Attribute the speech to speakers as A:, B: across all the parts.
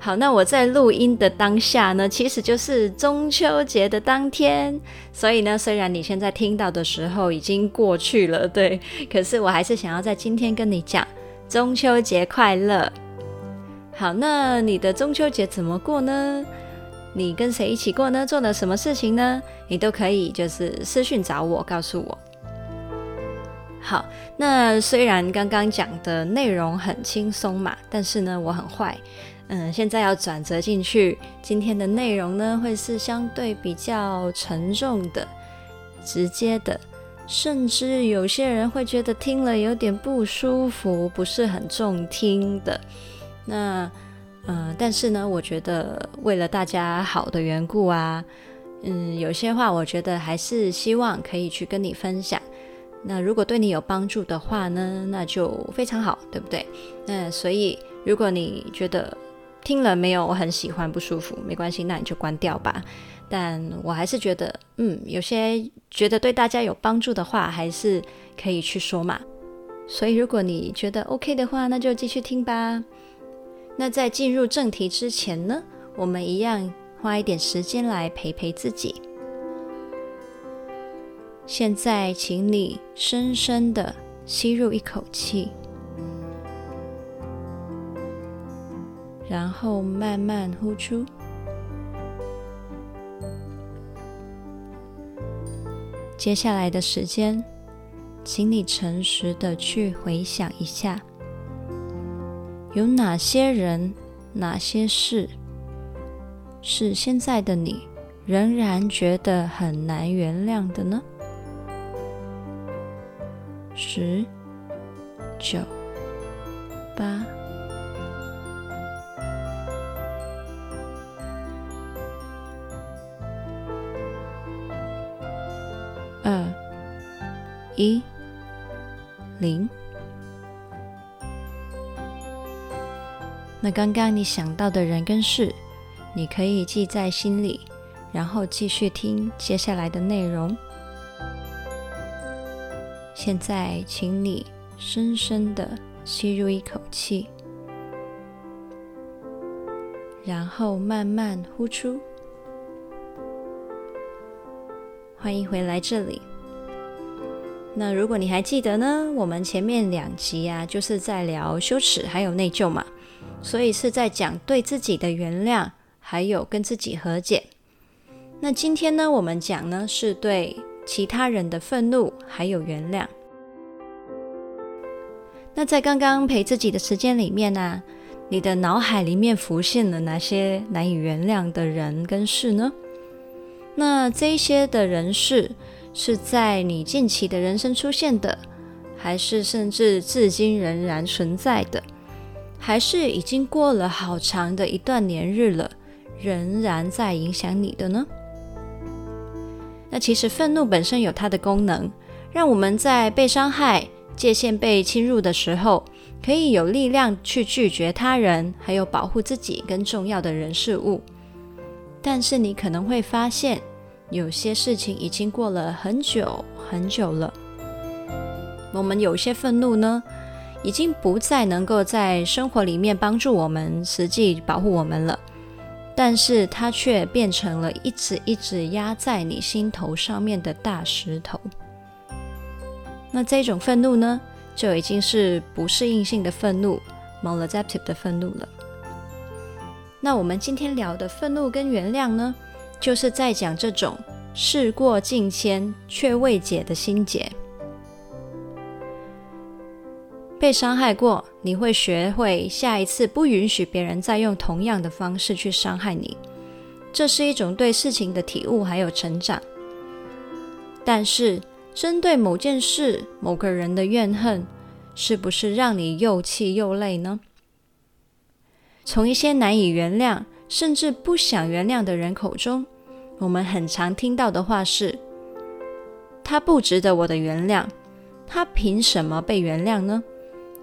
A: 好，那我在录音的当下呢，其实就是中秋节的当天，所以呢，虽然你现在听到的时候已经过去了，对，可是我还是想要在今天跟你讲中秋节快乐。好，那你的中秋节怎么过呢？你跟谁一起过呢？做了什么事情呢？你都可以就是私讯找我，告诉我。好，那虽然刚刚讲的内容很轻松嘛，但是呢，我很坏。嗯，现在要转折进去，今天的内容呢，会是相对比较沉重的、直接的，甚至有些人会觉得听了有点不舒服，不是很中听的。那，嗯，但是呢，我觉得为了大家好的缘故啊，嗯，有些话我觉得还是希望可以去跟你分享。那如果对你有帮助的话呢，那就非常好，对不对？那所以如果你觉得，听了没有？我很喜欢，不舒服，没关系，那你就关掉吧。但我还是觉得，嗯，有些觉得对大家有帮助的话，还是可以去说嘛。所以如果你觉得 OK 的话，那就继续听吧。那在进入正题之前呢，我们一样花一点时间来陪陪自己。现在，请你深深的吸入一口气。然后慢慢呼出。接下来的时间，请你诚实的去回想一下，有哪些人、哪些事，是现在的你仍然觉得很难原谅的呢？十、九、八。一零，那刚刚你想到的人跟事，你可以记在心里，然后继续听接下来的内容。现在，请你深深的吸入一口气，然后慢慢呼出。欢迎回来这里。那如果你还记得呢，我们前面两集啊，就是在聊羞耻还有内疚嘛，所以是在讲对自己的原谅，还有跟自己和解。那今天呢，我们讲呢是对其他人的愤怒还有原谅。那在刚刚陪自己的时间里面呢，你的脑海里面浮现了哪些难以原谅的人跟事呢？那这些的人事是在你近期的人生出现的，还是甚至至今仍然存在的，还是已经过了好长的一段年日了，仍然在影响你的呢？那其实愤怒本身有它的功能，让我们在被伤害、界限被侵入的时候，可以有力量去拒绝他人，还有保护自己跟重要的人事物。但是你可能会发现，有些事情已经过了很久很久了。我们有些愤怒呢，已经不再能够在生活里面帮助我们，实际保护我们了。但是它却变成了一直一直压在你心头上面的大石头。那这种愤怒呢，就已经是不适应性的愤怒 （maladaptive 的愤怒）了。那我们今天聊的愤怒跟原谅呢，就是在讲这种事过境迁却未解的心结。被伤害过，你会学会下一次不允许别人再用同样的方式去伤害你，这是一种对事情的体悟还有成长。但是，针对某件事、某个人的怨恨，是不是让你又气又累呢？从一些难以原谅，甚至不想原谅的人口中，我们很常听到的话是：“他不值得我的原谅，他凭什么被原谅呢？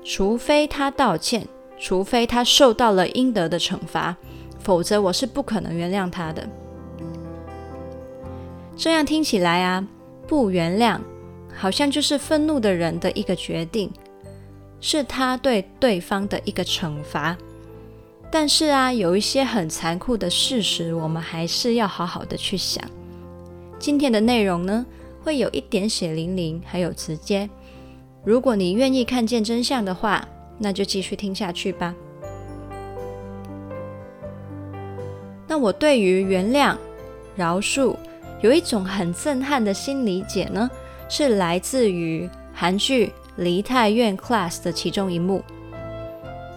A: 除非他道歉，除非他受到了应得的惩罚，否则我是不可能原谅他的。”这样听起来啊，不原谅好像就是愤怒的人的一个决定，是他对对方的一个惩罚。但是啊，有一些很残酷的事实，我们还是要好好的去想。今天的内容呢，会有一点血淋淋，还有直接。如果你愿意看见真相的话，那就继续听下去吧。那我对于原谅、饶恕有一种很震撼的新理解呢，是来自于韩剧《梨泰院 Class》的其中一幕。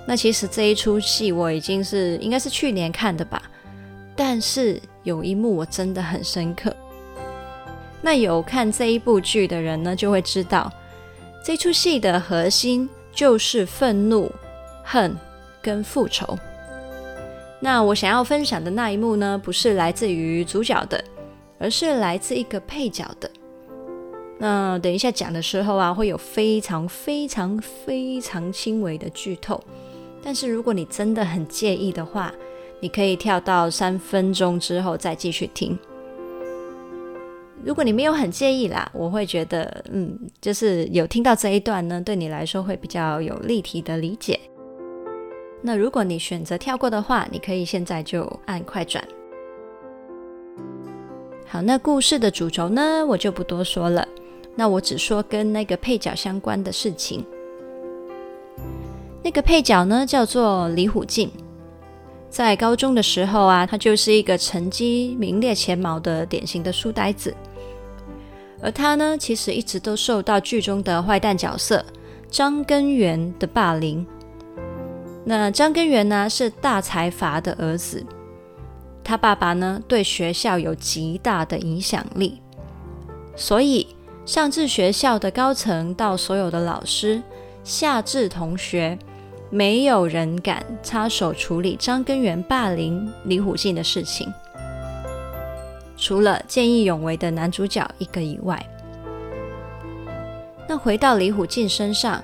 A: 那其实这一出戏我已经是应该是去年看的吧，但是有一幕我真的很深刻。那有看这一部剧的人呢，就会知道这出戏的核心就是愤怒、恨跟复仇。那我想要分享的那一幕呢，不是来自于主角的，而是来自一个配角的。那等一下讲的时候啊，会有非常非常非常轻微的剧透。但是如果你真的很介意的话，你可以跳到三分钟之后再继续听。如果你没有很介意啦，我会觉得，嗯，就是有听到这一段呢，对你来说会比较有立体的理解。那如果你选择跳过的话，你可以现在就按快转。好，那故事的主轴呢，我就不多说了。那我只说跟那个配角相关的事情。那个配角呢，叫做李虎进。在高中的时候啊，他就是一个成绩名列前茅的典型的书呆子。而他呢，其实一直都受到剧中的坏蛋角色张根源的霸凌。那张根源呢，是大财阀的儿子，他爸爸呢，对学校有极大的影响力，所以上至学校的高层到所有的老师，下至同学。没有人敢插手处理张根源霸凌李虎进的事情，除了见义勇为的男主角一个以外。那回到李虎进身上，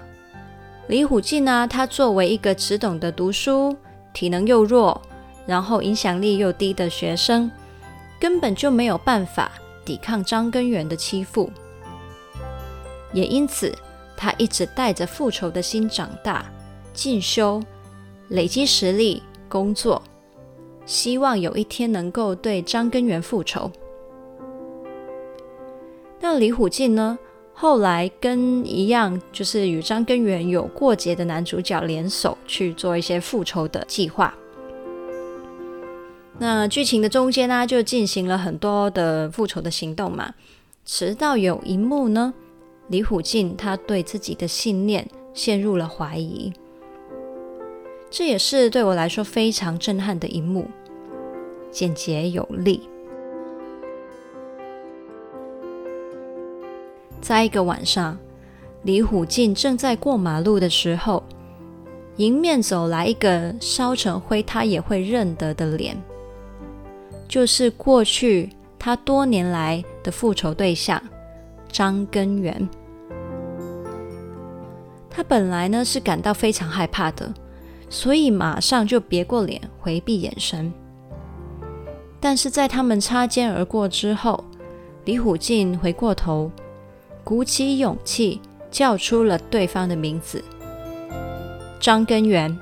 A: 李虎进呢，他作为一个只懂得读书、体能又弱，然后影响力又低的学生，根本就没有办法抵抗张根源的欺负，也因此他一直带着复仇的心长大。进修、累积实力、工作，希望有一天能够对张根源复仇。那李虎进呢？后来跟一样，就是与张根源有过节的男主角联手去做一些复仇的计划。那剧情的中间呢，就进行了很多的复仇的行动嘛。直到有一幕呢，李虎进他对自己的信念陷入了怀疑。这也是对我来说非常震撼的一幕，简洁有力。在一个晚上，李虎进正在过马路的时候，迎面走来一个烧成灰他也会认得的脸，就是过去他多年来的复仇对象张根源。他本来呢是感到非常害怕的。所以马上就别过脸，回避眼神。但是在他们擦肩而过之后，李虎进回过头，鼓起勇气叫出了对方的名字：张根源。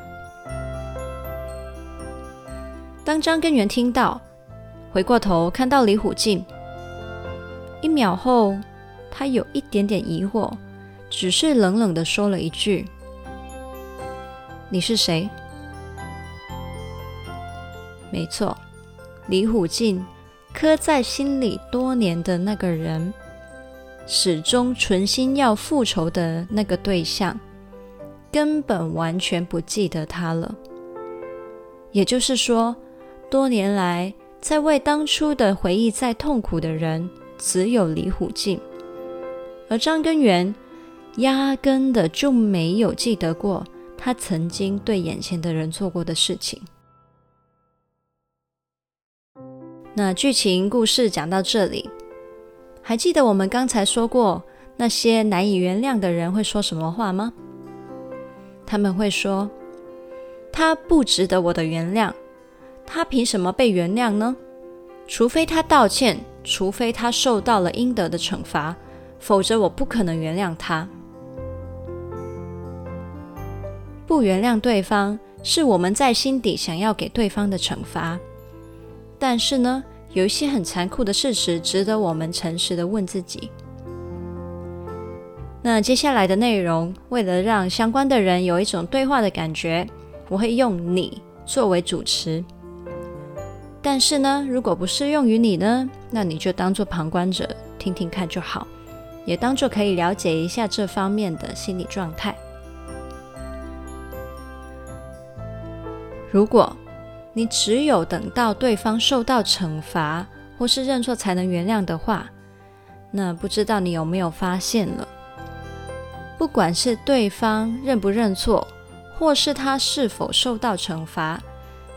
A: 当张根源听到，回过头看到李虎进，一秒后，他有一点点疑惑，只是冷冷地说了一句。你是谁？没错，李虎进刻在心里多年的那个人，始终存心要复仇的那个对象，根本完全不记得他了。也就是说，多年来在为当初的回忆在痛苦的人，只有李虎进，而张根源压根的就没有记得过。他曾经对眼前的人做过的事情。那剧情故事讲到这里，还记得我们刚才说过那些难以原谅的人会说什么话吗？他们会说：“他不值得我的原谅，他凭什么被原谅呢？除非他道歉，除非他受到了应得的惩罚，否则我不可能原谅他。”不原谅对方是我们在心底想要给对方的惩罚。但是呢，有一些很残酷的事实值得我们诚实的问自己。那接下来的内容，为了让相关的人有一种对话的感觉，我会用你作为主持。但是呢，如果不适用于你呢，那你就当做旁观者听听看就好，也当做可以了解一下这方面的心理状态。如果你只有等到对方受到惩罚或是认错才能原谅的话，那不知道你有没有发现了？不管是对方认不认错，或是他是否受到惩罚，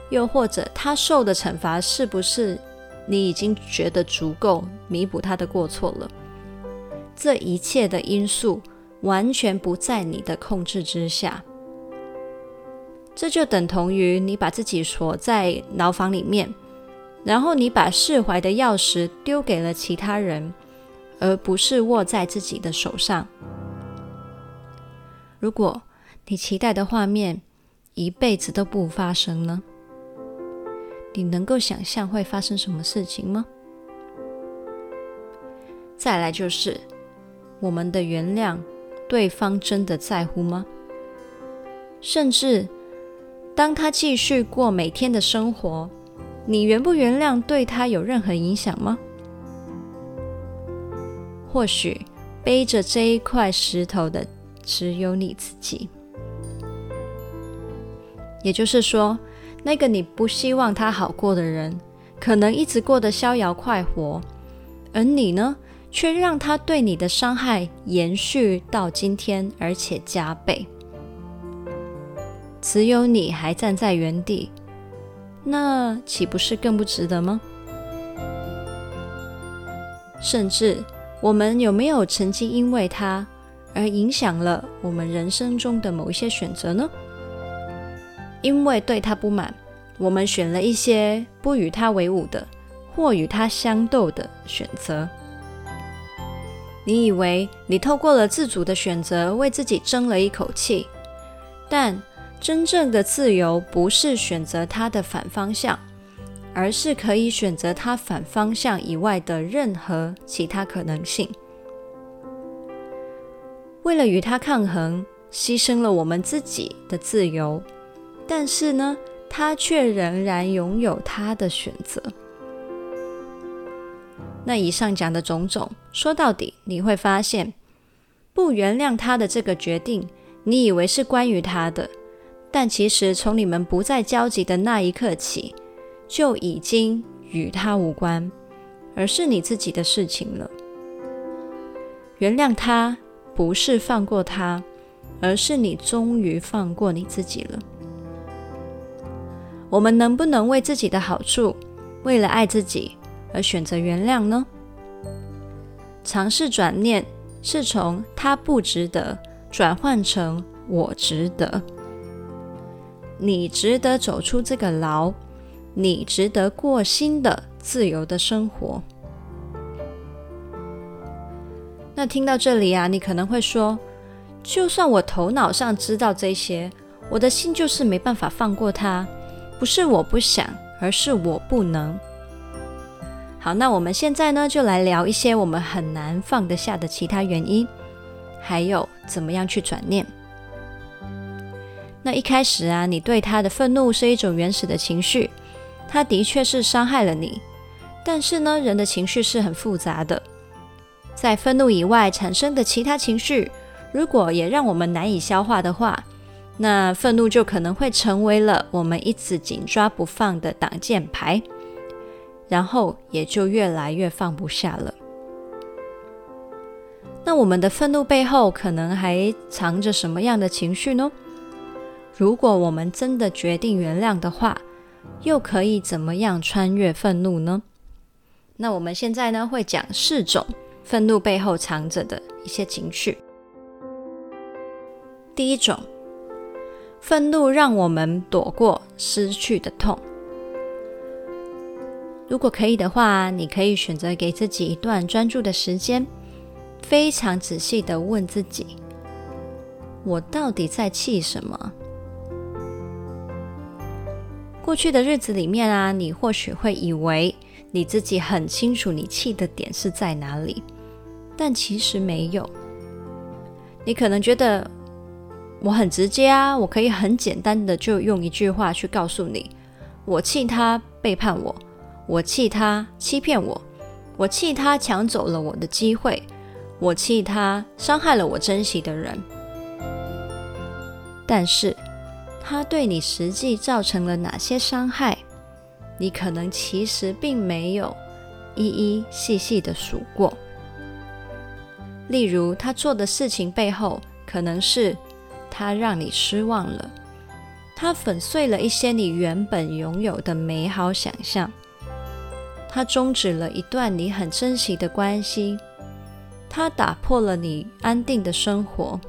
A: 又或者他受的惩罚是不是你已经觉得足够弥补他的过错了，这一切的因素完全不在你的控制之下。这就等同于你把自己锁在牢房里面，然后你把释怀的钥匙丢给了其他人，而不是握在自己的手上。如果你期待的画面一辈子都不发生呢？你能够想象会发生什么事情吗？再来就是我们的原谅，对方真的在乎吗？甚至。当他继续过每天的生活，你原不原谅对他有任何影响吗？或许背着这一块石头的只有你自己。也就是说，那个你不希望他好过的人，可能一直过得逍遥快活，而你呢，却让他对你的伤害延续到今天，而且加倍。只有你还站在原地，那岂不是更不值得吗？甚至，我们有没有曾经因为他而影响了我们人生中的某一些选择呢？因为对他不满，我们选了一些不与他为伍的，或与他相斗的选择。你以为你透过了自主的选择，为自己争了一口气，但……真正的自由不是选择它的反方向，而是可以选择它反方向以外的任何其他可能性。为了与它抗衡，牺牲了我们自己的自由，但是呢，它却仍然拥有它的选择。那以上讲的种种，说到底，你会发现，不原谅他的这个决定，你以为是关于他的。但其实，从你们不再交集的那一刻起，就已经与他无关，而是你自己的事情了。原谅他，不是放过他，而是你终于放过你自己了。我们能不能为自己的好处，为了爱自己而选择原谅呢？尝试转念，是从他不值得转换成我值得。你值得走出这个牢，你值得过新的自由的生活。那听到这里啊，你可能会说，就算我头脑上知道这些，我的心就是没办法放过他，不是我不想，而是我不能。好，那我们现在呢，就来聊一些我们很难放得下的其他原因，还有怎么样去转念。那一开始啊，你对他的愤怒是一种原始的情绪，他的确是伤害了你。但是呢，人的情绪是很复杂的，在愤怒以外产生的其他情绪，如果也让我们难以消化的话，那愤怒就可能会成为了我们一直紧抓不放的挡箭牌，然后也就越来越放不下了。那我们的愤怒背后可能还藏着什么样的情绪呢？如果我们真的决定原谅的话，又可以怎么样穿越愤怒呢？那我们现在呢，会讲四种愤怒背后藏着的一些情绪。第一种，愤怒让我们躲过失去的痛。如果可以的话，你可以选择给自己一段专注的时间，非常仔细的问自己：我到底在气什么？过去的日子里面啊，你或许会以为你自己很清楚你气的点是在哪里，但其实没有。你可能觉得我很直接啊，我可以很简单的就用一句话去告诉你：我气他背叛我，我气他欺骗我，我气他抢走了我的机会，我气他伤害了我珍惜的人。但是。他对你实际造成了哪些伤害？你可能其实并没有一一细细的数过。例如，他做的事情背后，可能是他让你失望了，他粉碎了一些你原本拥有的美好想象，他终止了一段你很珍惜的关系，他打破了你安定的生活。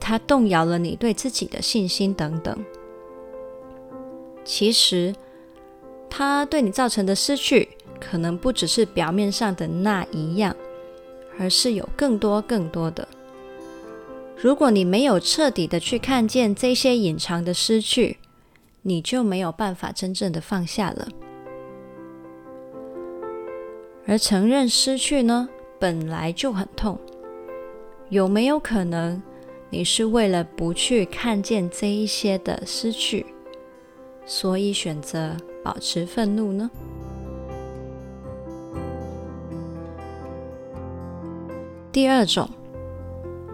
A: 他动摇了你对自己的信心，等等。其实，他对你造成的失去，可能不只是表面上的那一样，而是有更多更多的。如果你没有彻底的去看见这些隐藏的失去，你就没有办法真正的放下了。而承认失去呢，本来就很痛，有没有可能？你是为了不去看见这一些的失去，所以选择保持愤怒呢？第二种，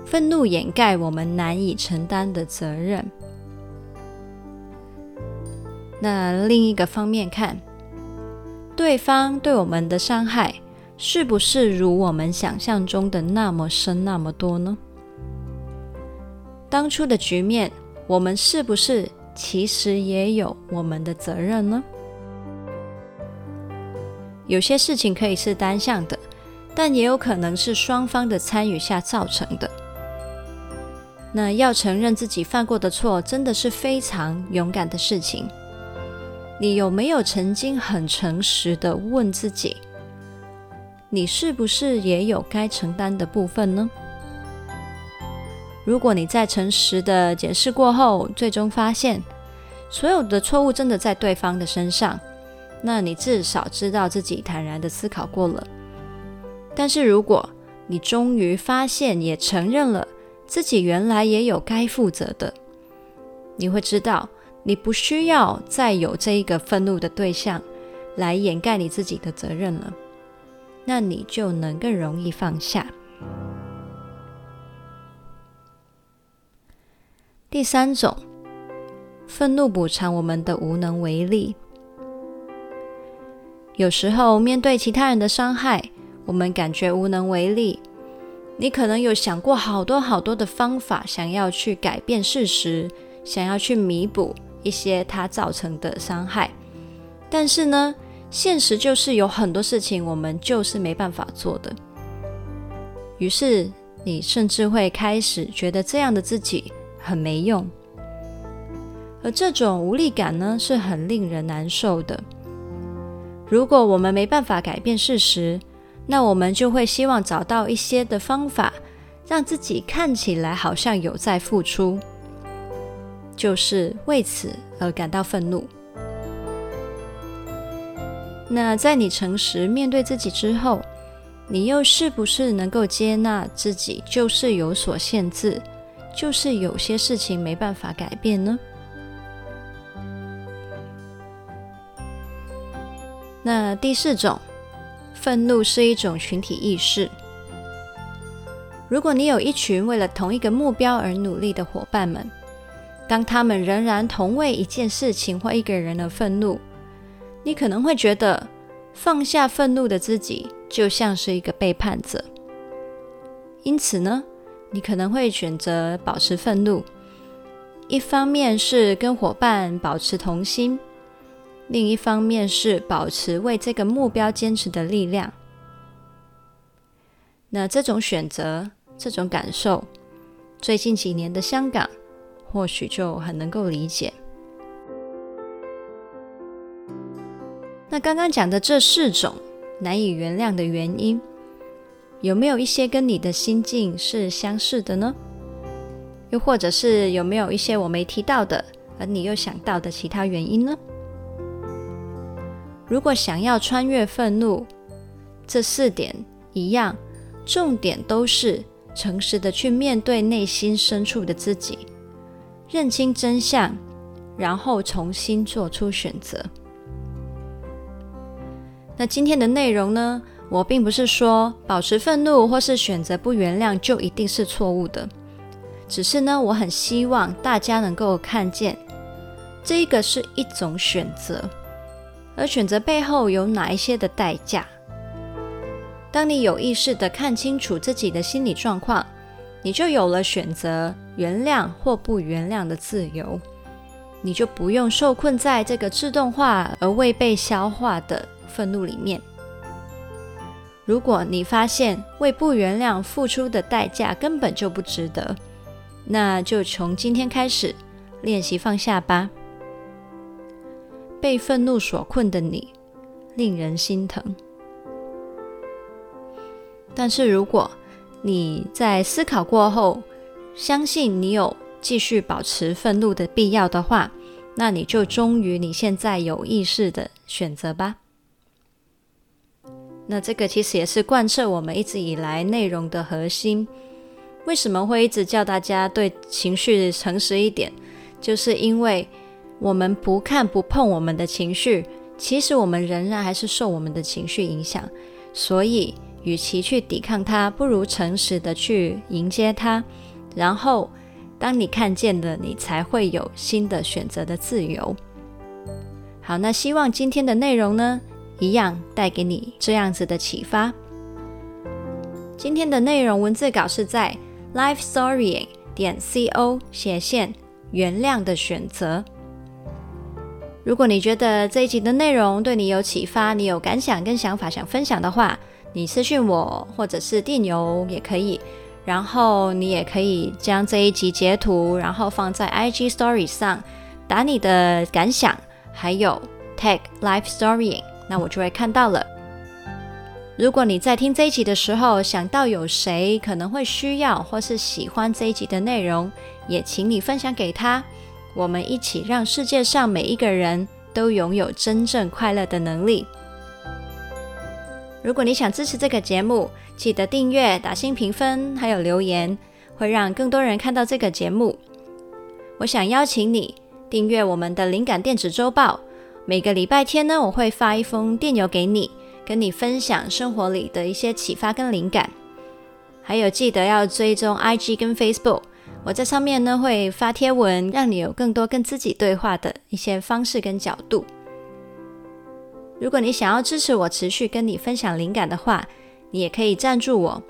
A: 愤怒掩盖我们难以承担的责任。那另一个方面看，对方对我们的伤害，是不是如我们想象中的那么深那么多呢？当初的局面，我们是不是其实也有我们的责任呢？有些事情可以是单向的，但也有可能是双方的参与下造成的。那要承认自己犯过的错，真的是非常勇敢的事情。你有没有曾经很诚实的问自己，你是不是也有该承担的部分呢？如果你在诚实的解释过后，最终发现所有的错误真的在对方的身上，那你至少知道自己坦然的思考过了。但是如果你终于发现也承认了自己原来也有该负责的，你会知道你不需要再有这一个愤怒的对象来掩盖你自己的责任了，那你就能更容易放下。第三种，愤怒补偿我们的无能为力。有时候面对其他人的伤害，我们感觉无能为力。你可能有想过好多好多的方法，想要去改变事实，想要去弥补一些他造成的伤害。但是呢，现实就是有很多事情我们就是没办法做的。于是你甚至会开始觉得这样的自己。很没用，而这种无力感呢，是很令人难受的。如果我们没办法改变事实，那我们就会希望找到一些的方法，让自己看起来好像有在付出，就是为此而感到愤怒。那在你诚实面对自己之后，你又是不是能够接纳自己就是有所限制？就是有些事情没办法改变呢。那第四种，愤怒是一种群体意识。如果你有一群为了同一个目标而努力的伙伴们，当他们仍然同为一件事情或一个人而愤怒，你可能会觉得放下愤怒的自己就像是一个背叛者。因此呢，你可能会选择保持愤怒，一方面是跟伙伴保持同心，另一方面是保持为这个目标坚持的力量。那这种选择，这种感受，最近几年的香港或许就很能够理解。那刚刚讲的这四种难以原谅的原因，有没有一些跟你的心境是相似的呢？又或者是有没有一些我没提到的，而你又想到的其他原因呢？如果想要穿越愤怒，这四点一样，重点都是诚实的去面对内心深处的自己，认清真相，然后重新做出选择。那今天的内容呢，我并不是说保持愤怒或是选择不原谅就一定是错误的，只是呢，我很希望大家能够看见，这个是一种选择，而选择背后有哪一些的代价。当你有意识地看清楚自己的心理状况，你就有了选择原谅或不原谅的自由，你就不用受困在这个自动化而未被消化的愤怒里面。如果你发现为不原谅付出的代价根本就不值得，那就从今天开始练习放下吧。被愤怒所困的你，令人心疼。但是如果你在思考过后，相信你有继续保持愤怒的必要的话，那你就忠于你现在有意识的选择吧。那这个其实也是贯彻我们一直以来内容的核心。为什么会一直叫大家对情绪诚实一点？就是因为我们不看不碰我们的情绪，其实我们仍然还是受我们的情绪影响。所以，与其去抵抗它，不如诚实的去迎接它。然后，当你看见了，你才会有新的选择的自由。好，那希望今天的内容呢，一样带给你这样子的启发。今天的内容文字稿是在 life story 点 co 斜线原谅的选择。如果你觉得这一集的内容对你有启发，你有感想跟想法想分享的话，你私讯我或者是电邮也可以。然后你也可以将这一集截图，然后放在 IG Story 上，打你的感想，还有 tag lifestorying。那我就会看到了。如果你在听这一集的时候想到有谁可能会需要或是喜欢这一集的内容，也请你分享给他。我们一起让世界上每一个人都拥有真正快乐的能力。如果你想支持这个节目，记得订阅、打星评分，还有留言，会让更多人看到这个节目。我想邀请你订阅我们的灵感电子周报。每个礼拜天呢，我会发一封电邮给你，跟你分享生活里的一些启发跟灵感。还有记得要追踪 IG 跟 Facebook，我在上面呢会发贴文，让你有更多跟自己对话的一些方式跟角度。如果你想要支持我持续跟你分享灵感的话，你也可以赞助我。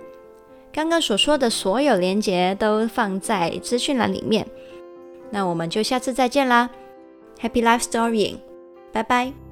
A: 刚刚所说的所有连结都放在资讯栏里面。那我们就下次再见啦，Happy Life Storying。拜拜。